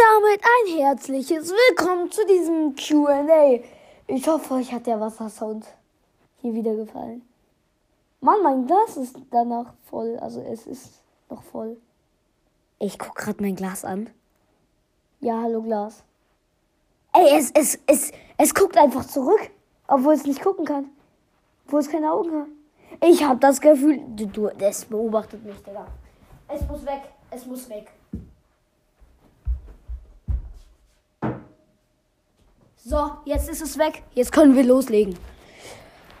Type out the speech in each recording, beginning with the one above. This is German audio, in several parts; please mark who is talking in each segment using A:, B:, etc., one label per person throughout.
A: damit ein herzliches Willkommen zu diesem QA. Ich hoffe, euch hat der Wassersound hier wieder gefallen. Mann, mein Glas ist danach voll. Also es ist noch voll. Ich guck gerade mein Glas an. Ja, hallo Glas. Ey, es, es, es, es guckt einfach zurück, obwohl es nicht gucken kann. Obwohl es keine Augen hat. Ich habe das Gefühl, du, du, es beobachtet mich, Digga. Es muss weg, es muss weg. So, jetzt ist es weg. Jetzt können wir loslegen.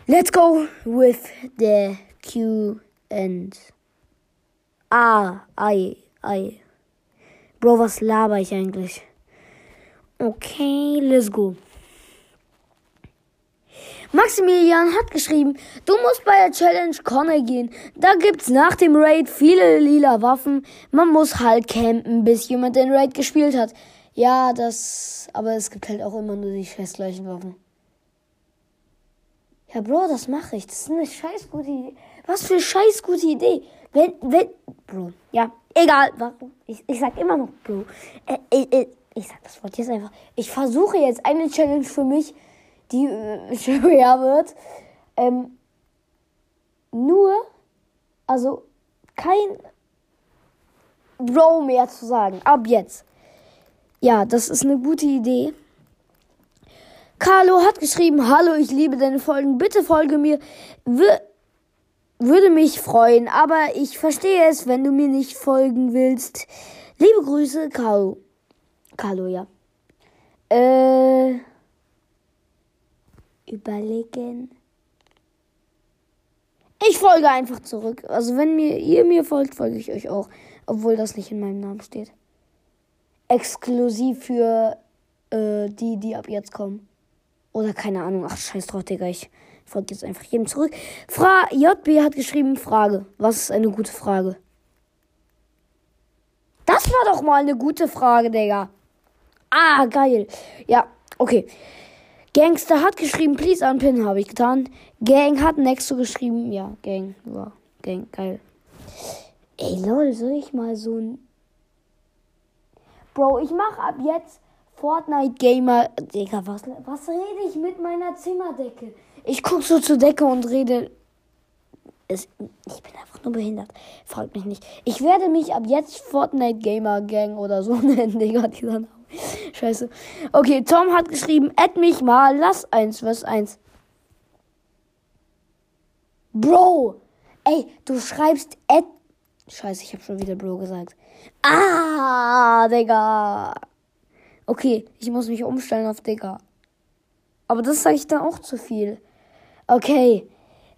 A: Let's go with the Q and A. I, I. Bro, was laber ich eigentlich? Okay, let's go. Maximilian hat geschrieben, du musst bei der Challenge Corner gehen. Da gibt's nach dem Raid viele lila Waffen. Man muss halt campen, bis jemand den Raid gespielt hat. Ja, das, aber es gibt halt auch immer nur die scheiß gleichen Waffen. Ja, Bro, das mache ich. Das ist eine scheiß gute Idee. Was für eine scheiß gute Idee. Wenn, wenn, Bro, ja, egal, warum. Ich, ich sag immer noch Bro. Äh, äh, äh, ich sag das Wort jetzt einfach. Ich versuche jetzt eine Challenge für mich, die äh, schwer wird. Ähm, nur, also kein Bro mehr zu sagen. Ab jetzt. Ja, das ist eine gute Idee. Carlo hat geschrieben, hallo, ich liebe deine Folgen, bitte folge mir. W würde mich freuen, aber ich verstehe es, wenn du mir nicht folgen willst. Liebe Grüße, Carlo. Carlo, ja. Äh, überlegen. Ich folge einfach zurück. Also wenn mir ihr mir folgt, folge ich euch auch, obwohl das nicht in meinem Namen steht exklusiv für äh, die, die ab jetzt kommen. Oder keine Ahnung. Ach, scheiß drauf, Digga. Ich folge jetzt einfach jedem zurück. Fra JB hat geschrieben, Frage. Was ist eine gute Frage? Das war doch mal eine gute Frage, Digga. Ah, geil. Ja, okay. Gangster hat geschrieben, please unpin, habe ich getan. Gang hat Nexo geschrieben. Ja, Gang. Ja, Gang, geil. Ey, lol, soll ich mal so ein Bro, ich mache ab jetzt Fortnite Gamer. Digga, was, was rede ich mit meiner Zimmerdecke? Ich guck so zur Decke und rede. Es, ich bin einfach nur behindert. Fragt mich nicht. Ich werde mich ab jetzt Fortnite Gamer Gang oder so nennen, Digga, dieser Name. Scheiße. Okay, Tom hat geschrieben, add mich mal, lass eins, was eins. Bro, ey, du schreibst add Scheiße, ich habe schon wieder Bro gesagt. Ah, Digga. Okay, ich muss mich umstellen auf Digga. Aber das sage ich dann auch zu viel. Okay.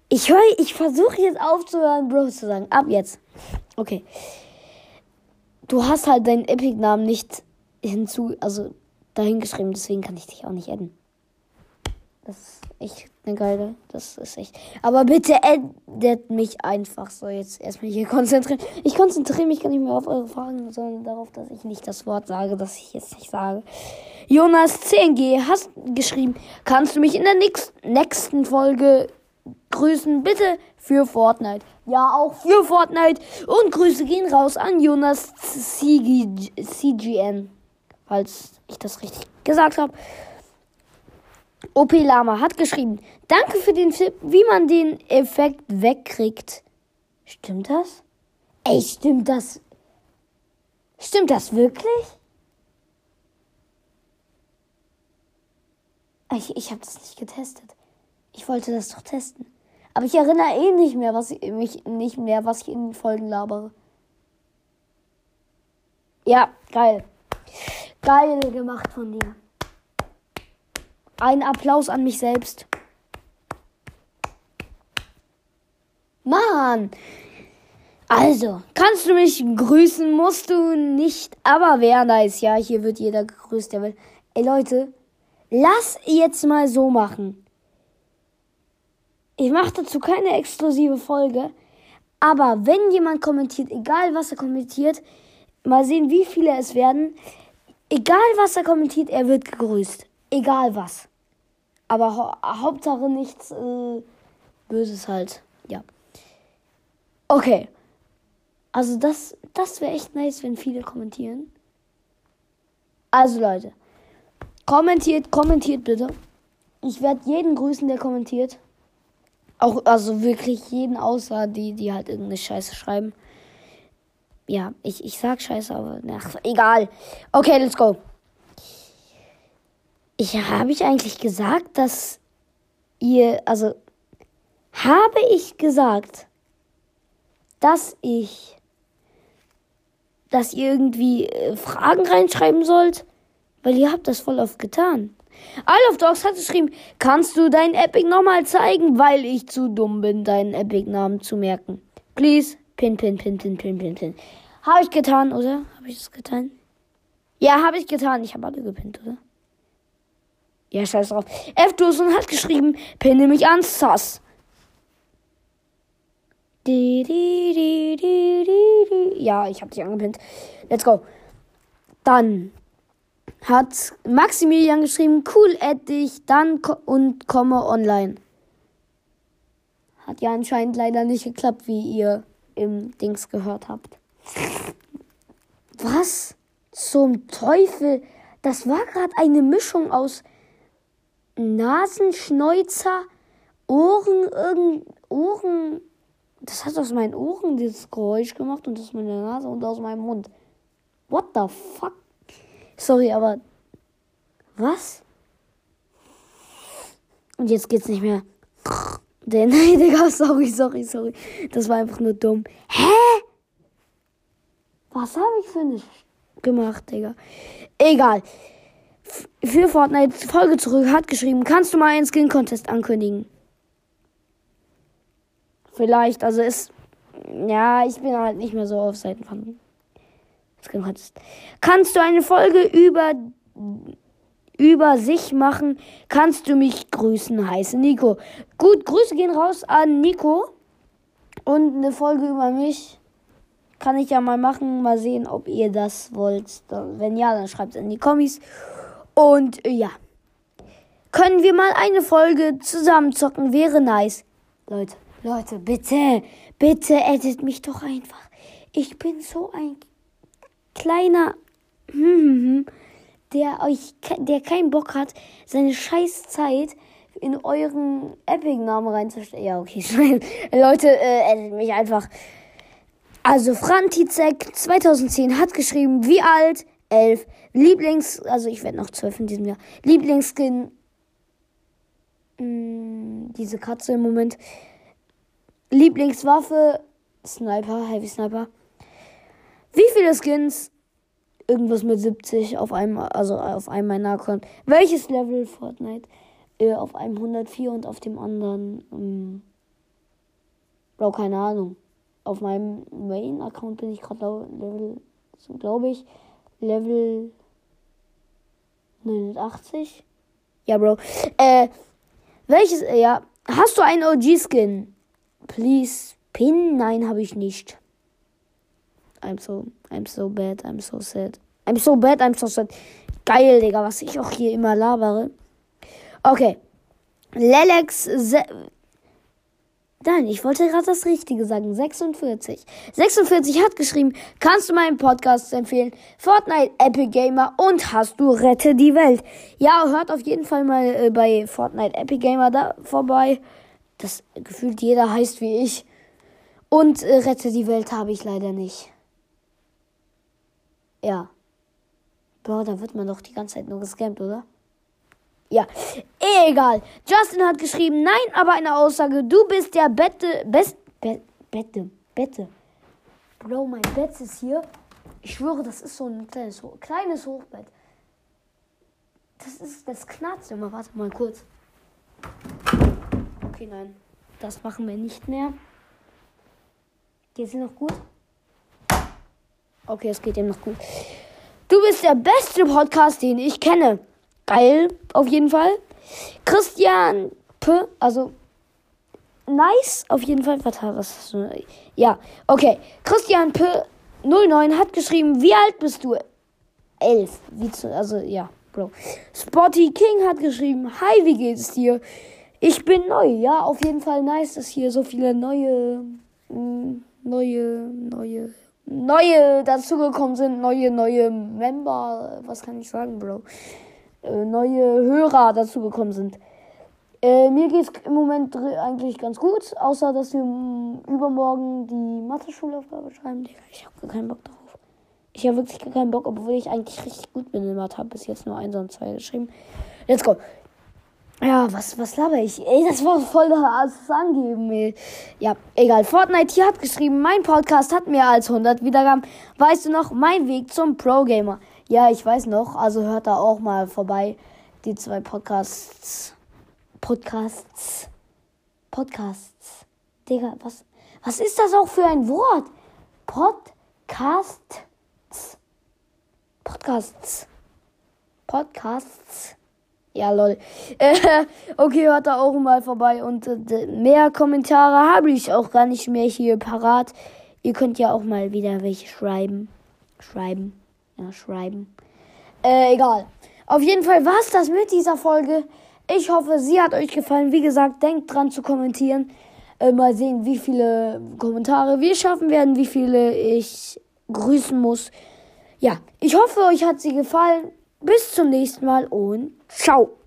A: Ich höre, ich versuche jetzt aufzuhören, Bro zu sagen. Ab jetzt. Okay. Du hast halt deinen Epic-Namen nicht hinzu, also dahingeschrieben, deswegen kann ich dich auch nicht adden. Das ist echt eine geile. Das ist echt. Aber bitte addet mich einfach so. Jetzt erstmal hier konzentrieren. Ich konzentriere mich gar nicht mehr auf eure Fragen, sondern darauf, dass ich nicht das Wort sage, das ich jetzt nicht sage. Jonas 10G hast geschrieben, kannst du mich in der nächsten Folge grüßen? Bitte für Fortnite. Ja, auch für Fortnite. Und Grüße gehen raus an Jonas CGN. Falls ich das richtig gesagt habe. OP Lama hat geschrieben, danke für den Tipp, wie man den Effekt wegkriegt. Stimmt das? Ey, stimmt das? Stimmt das wirklich? Ich, ich habe das nicht getestet. Ich wollte das doch testen. Aber ich erinnere eh nicht mehr, was ich, mich nicht mehr, was ich in den Folgen labere. Ja, geil. Geil gemacht von dir. Ein Applaus an mich selbst. Mann! Also, kannst du mich grüßen? Musst du nicht, aber wäre nice. Ja, hier wird jeder gegrüßt, der will. Ey Leute, lass jetzt mal so machen. Ich mache dazu keine exklusive Folge, aber wenn jemand kommentiert, egal was er kommentiert, mal sehen, wie viele es werden. Egal was er kommentiert, er wird gegrüßt. Egal was. Aber hau Hauptsache nichts äh, Böses halt. Ja. Okay. Also das, das wäre echt nice, wenn viele kommentieren. Also Leute, kommentiert, kommentiert bitte. Ich werde jeden grüßen, der kommentiert. Auch, also wirklich jeden außer die, die halt irgendeine Scheiße schreiben. Ja, ich, ich sag Scheiße, aber ach, egal. Okay, let's go. Ich habe ich eigentlich gesagt, dass ihr, also habe ich gesagt, dass ich, dass ihr irgendwie äh, Fragen reinschreiben sollt, weil ihr habt das voll oft getan. Isle of Dogs hat geschrieben, kannst du deinen Epic nochmal zeigen, weil ich zu dumm bin, deinen Epic-Namen zu merken. Please, pin, pin, pin, pin, pin, pin, pin. Habe ich getan, oder? Habe ich das getan? Ja, habe ich getan. Ich habe alle gepinnt, oder? Ja, scheiß drauf. F. Duson hat geschrieben, pinne mich an, sass. Ja, ich habe dich angepinnt. Let's go. Dann hat Maximilian geschrieben, cool, add dich, dann ko und komme online. Hat ja anscheinend leider nicht geklappt, wie ihr im Dings gehört habt. Was zum Teufel? Das war gerade eine Mischung aus Nasenschneuzer, Ohren, irgend, Ohren. Das hat aus meinen Ohren dieses Geräusch gemacht und aus meiner Nase und aus meinem Mund. What the fuck? Sorry, aber. Was? Und jetzt geht's nicht mehr. Der, nein, Digga, sorry, sorry, sorry. Das war einfach nur dumm. Hä? Was habe ich für nicht gemacht, Digga? Egal. Für Fortnite Folge zurück hat geschrieben, kannst du mal einen Skin Contest ankündigen? Vielleicht, also ist. Ja, ich bin halt nicht mehr so auf Seiten von Kannst du eine Folge über, über sich machen? Kannst du mich grüßen, heiße Nico. Gut, Grüße gehen raus an Nico. Und eine Folge über mich kann ich ja mal machen. Mal sehen, ob ihr das wollt. Wenn ja, dann schreibt es in die Kommis. Und äh, ja. Können wir mal eine Folge zusammen zocken? Wäre nice. Leute, Leute, bitte, bitte edit mich doch einfach. Ich bin so ein kleiner, der euch, der keinen Bock hat, seine scheiß Zeit in euren Epic-Namen reinzustellen. Ja, okay. Leute, äh, edit mich einfach. Also, Frantizek 2010 hat geschrieben, wie alt? 11. Lieblings, also ich werde noch 12 in diesem Jahr. Lieblingsskin. Mh, hm, diese Katze im Moment. Lieblingswaffe. Sniper, Heavy Sniper. Wie viele Skins? Irgendwas mit 70 auf einem, also auf einem meiner Account. Welches Level Fortnite? Äh, auf einem 104 und auf dem anderen, ähm, Bro, keine Ahnung. Auf meinem Main-Account bin ich gerade Level, glaube ich, Level 89. Ja, Bro. Äh, welches, äh, ja. Hast du einen OG-Skin? Please, Pin? Nein, habe ich nicht. I'm so, I'm so bad, I'm so sad. I'm so bad, I'm so sad. Geil, Digga, was ich auch hier immer labere. Okay. Lelex. Nein, ich wollte gerade das Richtige sagen. 46. 46 hat geschrieben, kannst du meinen Podcast empfehlen? Fortnite, Epic Gamer und hast du Rette die Welt. Ja, hört auf jeden Fall mal äh, bei Fortnite Epic Gamer da vorbei. Das gefühlt jeder heißt wie ich. Und äh, Rette die Welt habe ich leider nicht. Ja. Boah, da wird man doch die ganze Zeit nur gescampt, oder? Ja, egal. Justin hat geschrieben, nein, aber eine Aussage. Du bist der Bette, best, Be, Bette, Bette. Bro, mein Bett ist hier. Ich schwöre, das ist so ein kleines, kleines Hochbett. Das ist, das knarzt immer. Warte mal kurz. Okay, nein. Das machen wir nicht mehr. Geht's dir noch gut? Okay, es geht ihm noch gut. Du bist der beste Podcast, den ich kenne. Geil, auf jeden Fall. Christian P. Also, nice, auf jeden Fall. Warte, was ist das? Ja, okay. Christian P. 09 hat geschrieben, wie alt bist du? Elf. Wie zu, also, ja, Bro. Spotty King hat geschrieben, hi, wie geht es dir? Ich bin neu. Ja, auf jeden Fall nice, dass hier so viele neue, mm, neue, neue neue dazugekommen sind, neue, neue Member, was kann ich sagen, Bro? Äh, neue Hörer dazugekommen sind. Äh, mir geht's im Moment eigentlich ganz gut, außer dass wir übermorgen die Mathe-Schulaufgabe schreiben. Ich habe keinen Bock drauf. Ich habe wirklich keinen Bock, obwohl ich eigentlich richtig gut bin in Mathe. Habe bis jetzt nur eins und zwei geschrieben. Let's go. Ja, was, was laber ich? Ey, das war voll das Angeben, ey. Ja, egal. Fortnite hier hat geschrieben, mein Podcast hat mehr als 100 Wiedergaben. Weißt du noch, mein Weg zum Pro-Gamer. Ja, ich weiß noch. Also hört da auch mal vorbei. Die zwei Podcasts. Podcasts. Podcasts. Digga, was, was ist das auch für ein Wort? Podcasts. Podcasts. Podcasts. Ja, lol. Okay, hört da auch mal vorbei. Und äh, mehr Kommentare habe ich auch gar nicht mehr hier parat. Ihr könnt ja auch mal wieder welche schreiben. Schreiben. Ja, schreiben. Äh, egal. Auf jeden Fall war es das mit dieser Folge. Ich hoffe, sie hat euch gefallen. Wie gesagt, denkt dran zu kommentieren. Äh, mal sehen, wie viele Kommentare wir schaffen werden, wie viele ich grüßen muss. Ja, ich hoffe, euch hat sie gefallen. Bis zum nächsten Mal und ciao.